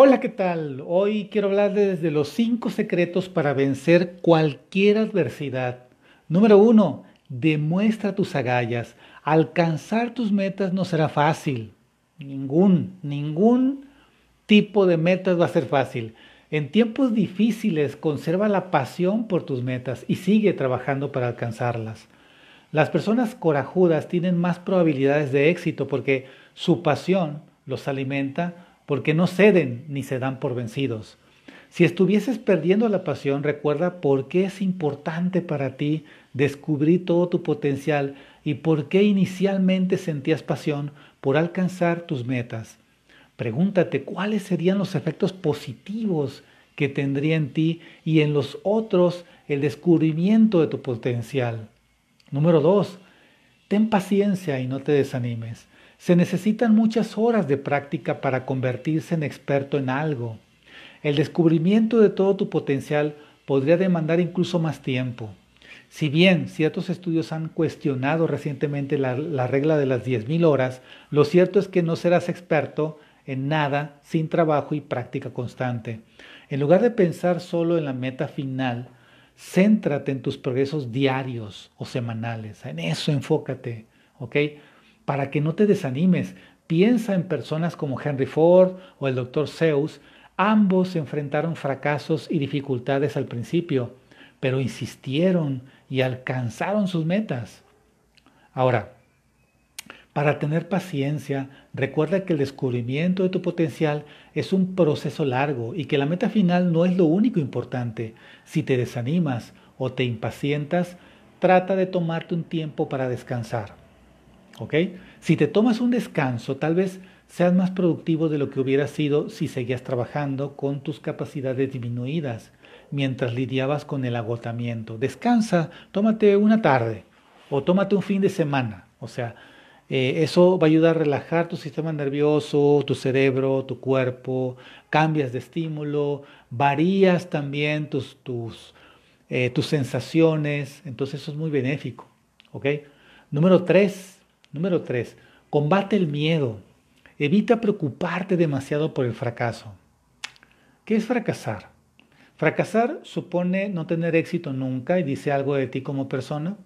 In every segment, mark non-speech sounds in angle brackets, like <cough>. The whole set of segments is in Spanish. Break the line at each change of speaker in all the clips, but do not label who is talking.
Hola, ¿qué tal? Hoy quiero hablarles de los cinco secretos para vencer cualquier adversidad. Número uno, demuestra tus agallas. Alcanzar tus metas no será fácil. Ningún, ningún tipo de metas va a ser fácil. En tiempos difíciles conserva la pasión por tus metas y sigue trabajando para alcanzarlas. Las personas corajudas tienen más probabilidades de éxito porque su pasión los alimenta porque no ceden ni se dan por vencidos. Si estuvieses perdiendo la pasión, recuerda por qué es importante para ti descubrir todo tu potencial y por qué inicialmente sentías pasión por alcanzar tus metas. Pregúntate cuáles serían los efectos positivos que tendría en ti y en los otros el descubrimiento de tu potencial. Número dos, ten paciencia y no te desanimes. Se necesitan muchas horas de práctica para convertirse en experto en algo. El descubrimiento de todo tu potencial podría demandar incluso más tiempo. Si bien ciertos estudios han cuestionado recientemente la, regla de las 10.000 horas, lo cierto es que no serás experto en nada sin trabajo y práctica constante. En lugar de pensar solo en la meta final, céntrate en tus progresos diarios o semanales. En eso enfócate, ¿ok? Para que no te desanimes. Piensa en personas como Henry Ford o el Dr. Seuss. Ambos enfrentaron fracasos y dificultades al principio, pero insistieron y alcanzaron sus metas. Ahora, para tener paciencia, recuerda que el descubrimiento de tu potencial es un proceso largo y que la meta final no es lo único importante. Si te desanimas o te impacientas, trata de tomarte un tiempo para descansar. ¿Ok? Si te tomas un descanso, tal vez seas más productivo de lo que hubieras sido si seguías trabajando con tus capacidades disminuidas mientras lidiabas con el agotamiento. Descansa, tómate una tarde o tómate un fin de semana. O sea, eh, eso va a ayudar a relajar tu sistema nervioso, tu cerebro, tu cuerpo, cambias de estímulo, varías también tus, tus, eh, tus sensaciones, entonces eso es muy benéfico. ¿ok? Número tres, número tres, combate el miedo. Evita preocuparte demasiado por el fracaso. ¿Qué es fracasar? Fracasar supone no tener éxito nunca y dice algo de ti como persona.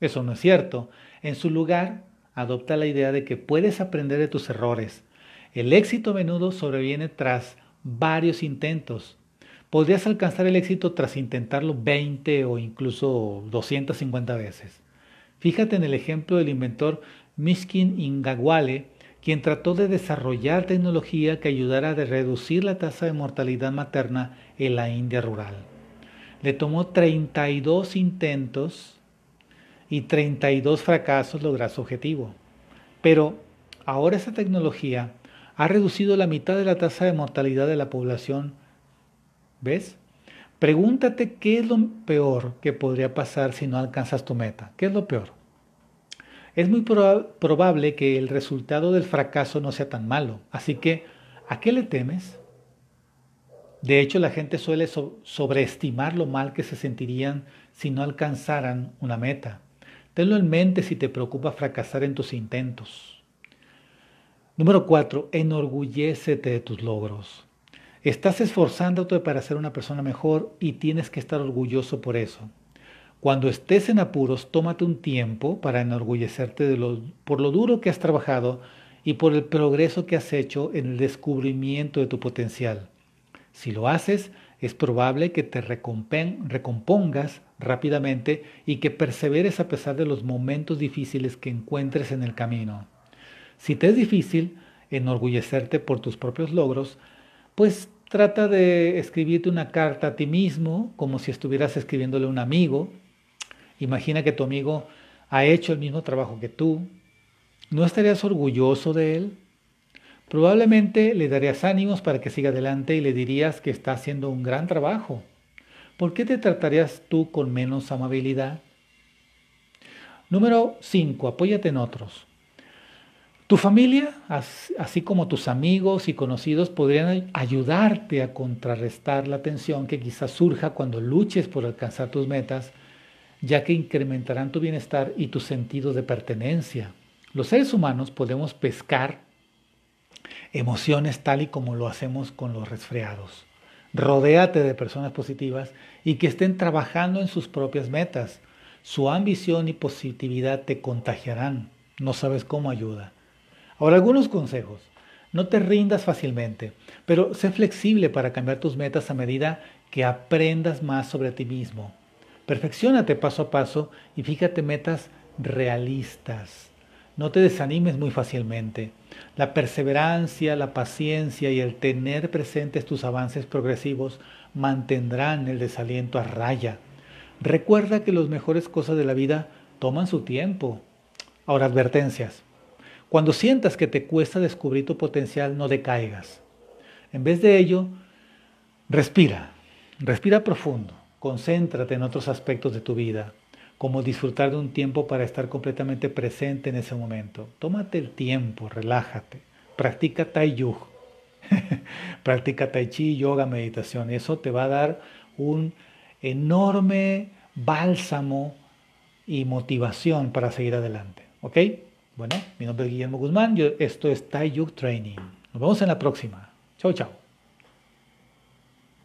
Eso no es cierto. En su lugar, adopta la idea de que puedes aprender de tus errores. El éxito a menudo sobreviene tras varios intentos. Podrías alcanzar el éxito tras intentarlo 20 o incluso 250 veces. Fíjate en el ejemplo del inventor Mishkin Ingagwale, quien trató de desarrollar tecnología que ayudara a reducir la tasa de mortalidad materna en la India rural. Le tomó 32 intentos y 32 fracasos lograr su objetivo. Pero ahora esa tecnología ha reducido la mitad de la tasa de mortalidad de la población. ¿Ves? Pregúntate qué es lo peor que podría pasar si no alcanzas tu meta. ¿Qué es lo peor? Es muy probable que el resultado del fracaso no sea tan malo. Así que, ¿a qué le temes? De hecho, la gente suele sobreestimar lo mal que se sentirían si no alcanzaran una meta. Tenlo en mente si te preocupa fracasar en tus intentos. Número 4. Enorgullécete de tus logros. Estás esforzándote para ser una persona mejor y tienes que estar orgulloso por eso. Cuando estés en apuros, tómate un tiempo para enorgullecerte de por lo duro que has trabajado y por el progreso que has hecho en el descubrimiento de tu potencial. Si lo haces, es probable que te recompongas rápidamente y que perseveres a pesar de los momentos difíciles que encuentres en el camino. Si te es difícil enorgullecerte por tus propios logros, pues trata de escribirte una carta a ti mismo como si estuvieras escribiéndole a un amigo. Imagina que tu amigo ha hecho el mismo trabajo que tú. ¿No estarías orgulloso de él? Probablemente le darías ánimos para que siga adelante y le dirías que está haciendo un gran trabajo. ¿Por qué te tratarías tú con menos amabilidad? Número 5. Apóyate en otros. Tu familia, así como tus amigos y conocidos, podrían ayudarte a contrarrestar la tensión que quizás surja cuando luches por alcanzar tus metas, ya que incrementarán tu bienestar y tu sentido de pertenencia. Los seres humanos podemos pescar emociones tal y como lo hacemos con los resfriados. Rodéate de personas positivas y que estén trabajando en sus propias metas. Su ambición y positividad te contagiarán. No sabes cómo ayuda. Ahora, algunos consejos. No te rindas fácilmente, pero sé flexible para cambiar tus metas a medida que aprendas más sobre ti mismo. Perfeccionate paso a paso y fíjate metas realistas. No te desanimes muy fácilmente. La perseverancia, la paciencia y el tener presentes tus avances progresivos mantendrán el desaliento a raya. Recuerda que las mejores cosas de la vida toman su tiempo. Ahora, advertencias. Cuando sientas que te cuesta descubrir tu potencial, no decaigas. En vez de ello, respira. Respira profundo. Concéntrate en otros aspectos de tu vida como disfrutar de un tiempo para estar completamente presente en ese momento. Tómate el tiempo, relájate, practica Tai <laughs> practica Tai Chi, yoga, meditación. Eso te va a dar un enorme bálsamo y motivación para seguir adelante. ¿Ok? Bueno, mi nombre es Guillermo Guzmán, esto es Tai Training. Nos vemos en la próxima. Chao, chao.